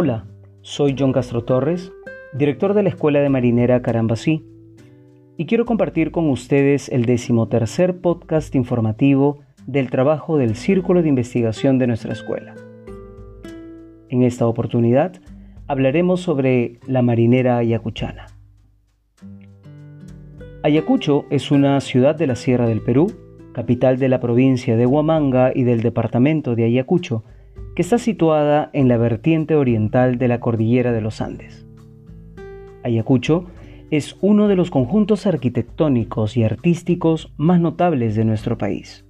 Hola, soy John Castro Torres, director de la Escuela de Marinera Carambasí, y quiero compartir con ustedes el decimotercer podcast informativo del trabajo del Círculo de Investigación de nuestra escuela. En esta oportunidad hablaremos sobre la marinera ayacuchana. Ayacucho es una ciudad de la Sierra del Perú, capital de la provincia de Huamanga y del departamento de Ayacucho, que está situada en la vertiente oriental de la cordillera de los Andes. Ayacucho es uno de los conjuntos arquitectónicos y artísticos más notables de nuestro país.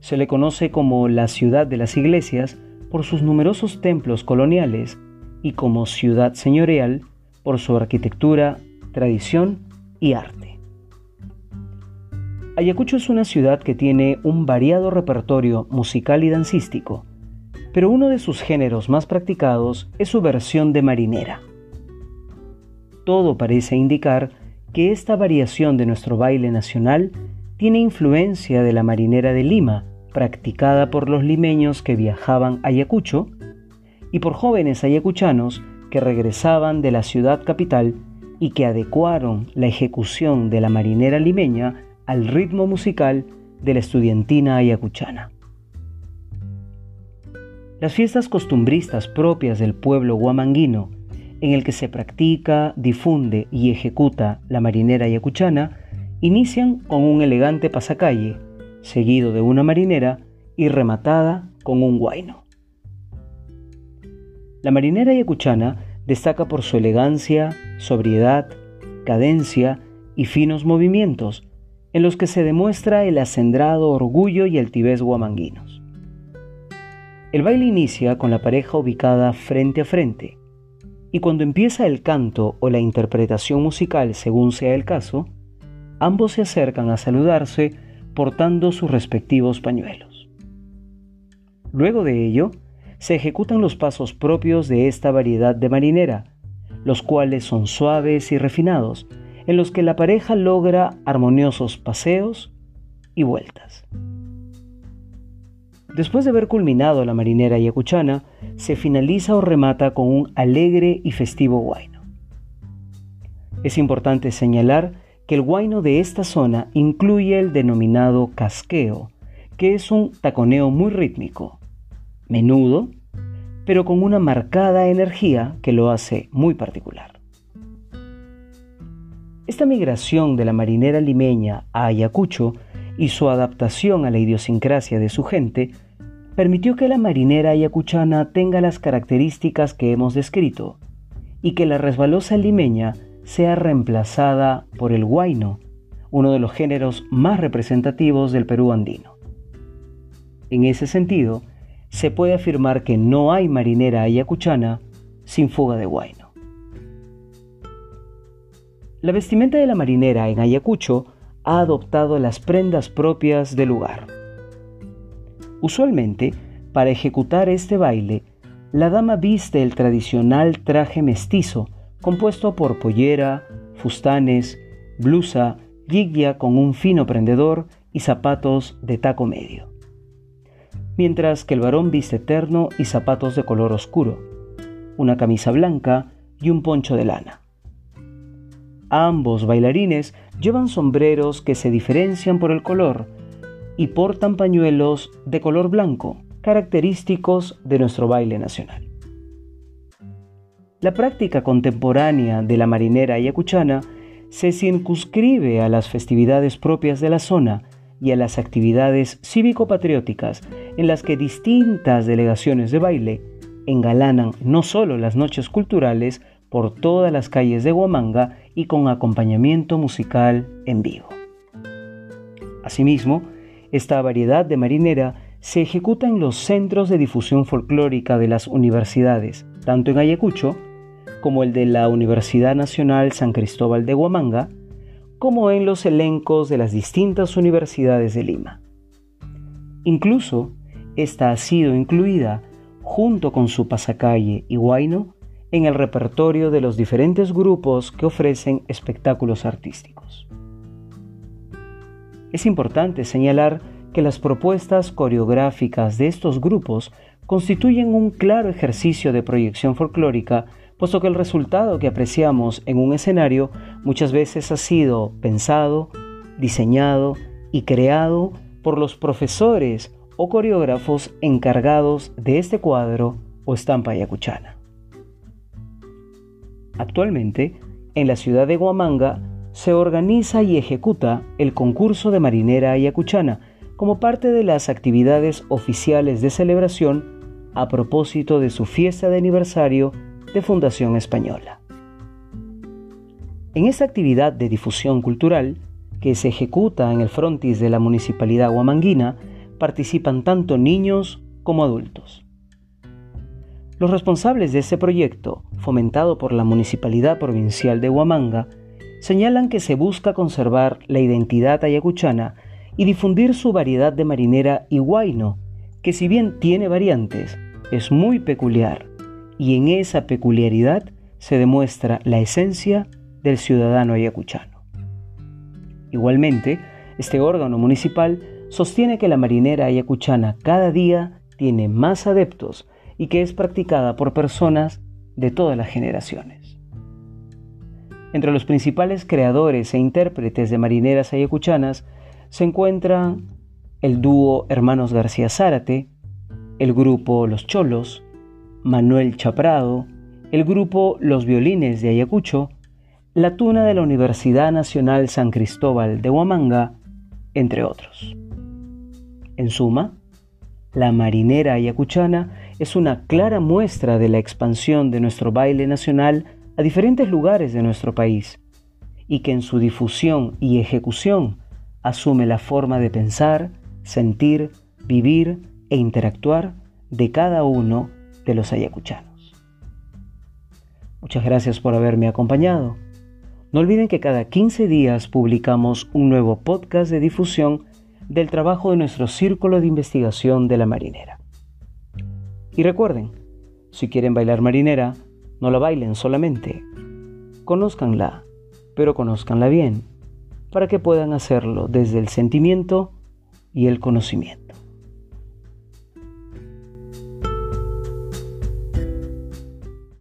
Se le conoce como la ciudad de las iglesias por sus numerosos templos coloniales y como ciudad señorial por su arquitectura, tradición y arte. Ayacucho es una ciudad que tiene un variado repertorio musical y dancístico, pero uno de sus géneros más practicados es su versión de marinera. Todo parece indicar que esta variación de nuestro baile nacional tiene influencia de la marinera de Lima, practicada por los limeños que viajaban a Ayacucho y por jóvenes ayacuchanos que regresaban de la ciudad capital y que adecuaron la ejecución de la marinera limeña al ritmo musical de la estudiantina ayacuchana. Las fiestas costumbristas propias del pueblo guamanguino, en el que se practica, difunde y ejecuta la marinera ayacuchana, inician con un elegante pasacalle, seguido de una marinera y rematada con un guaino. La marinera ayacuchana destaca por su elegancia, sobriedad, cadencia y finos movimientos, en los que se demuestra el acendrado orgullo y altivez guamanguinos. El baile inicia con la pareja ubicada frente a frente, y cuando empieza el canto o la interpretación musical según sea el caso, ambos se acercan a saludarse portando sus respectivos pañuelos. Luego de ello, se ejecutan los pasos propios de esta variedad de marinera, los cuales son suaves y refinados, en los que la pareja logra armoniosos paseos y vueltas. Después de haber culminado la marinera yacuchana, se finaliza o remata con un alegre y festivo guayno. Es importante señalar que el guayno de esta zona incluye el denominado casqueo, que es un taconeo muy rítmico, menudo, pero con una marcada energía que lo hace muy particular. Esta migración de la marinera limeña a Ayacucho y su adaptación a la idiosincrasia de su gente permitió que la marinera ayacuchana tenga las características que hemos descrito y que la resbalosa limeña sea reemplazada por el huayno, uno de los géneros más representativos del Perú andino. En ese sentido, se puede afirmar que no hay marinera ayacuchana sin fuga de huayno. La vestimenta de la marinera en Ayacucho ha adoptado las prendas propias del lugar. Usualmente, para ejecutar este baile, la dama viste el tradicional traje mestizo compuesto por pollera, fustanes, blusa, guilla con un fino prendedor y zapatos de taco medio. Mientras que el varón viste terno y zapatos de color oscuro, una camisa blanca y un poncho de lana. Ambos bailarines llevan sombreros que se diferencian por el color y portan pañuelos de color blanco, característicos de nuestro baile nacional. La práctica contemporánea de la marinera ayacuchana se circunscribe a las festividades propias de la zona y a las actividades cívico-patrióticas en las que distintas delegaciones de baile engalanan no solo las noches culturales por todas las calles de Huamanga y con acompañamiento musical en vivo. Asimismo, esta variedad de marinera se ejecuta en los centros de difusión folclórica de las universidades, tanto en Ayacucho como el de la Universidad Nacional San Cristóbal de Huamanga, como en los elencos de las distintas universidades de Lima. Incluso, esta ha sido incluida, junto con su pasacalle y en el repertorio de los diferentes grupos que ofrecen espectáculos artísticos. Es importante señalar que las propuestas coreográficas de estos grupos constituyen un claro ejercicio de proyección folclórica, puesto que el resultado que apreciamos en un escenario muchas veces ha sido pensado, diseñado y creado por los profesores o coreógrafos encargados de este cuadro o estampa ayacuchana. Actualmente, en la ciudad de Huamanga se organiza y ejecuta el concurso de marinera ayacuchana como parte de las actividades oficiales de celebración a propósito de su fiesta de aniversario de Fundación Española. En esta actividad de difusión cultural, que se ejecuta en el frontis de la Municipalidad Huamanguina, participan tanto niños como adultos. Los responsables de este proyecto, fomentado por la Municipalidad Provincial de Huamanga, señalan que se busca conservar la identidad ayacuchana y difundir su variedad de marinera y guayno, que si bien tiene variantes, es muy peculiar, y en esa peculiaridad se demuestra la esencia del ciudadano ayacuchano. Igualmente, este órgano municipal sostiene que la marinera ayacuchana cada día tiene más adeptos y que es practicada por personas de todas las generaciones. Entre los principales creadores e intérpretes de marineras ayacuchanas se encuentran el dúo Hermanos García Zárate, el grupo Los Cholos, Manuel Chaprado, el grupo Los Violines de Ayacucho, la tuna de la Universidad Nacional San Cristóbal de Huamanga, entre otros. En suma, la marinera ayacuchana es una clara muestra de la expansión de nuestro baile nacional a diferentes lugares de nuestro país y que en su difusión y ejecución asume la forma de pensar, sentir, vivir e interactuar de cada uno de los ayacuchanos. Muchas gracias por haberme acompañado. No olviden que cada 15 días publicamos un nuevo podcast de difusión del trabajo de nuestro Círculo de Investigación de la Marinera. Y recuerden, si quieren bailar marinera, no la bailen solamente. Conózcanla, pero conózcanla bien, para que puedan hacerlo desde el sentimiento y el conocimiento.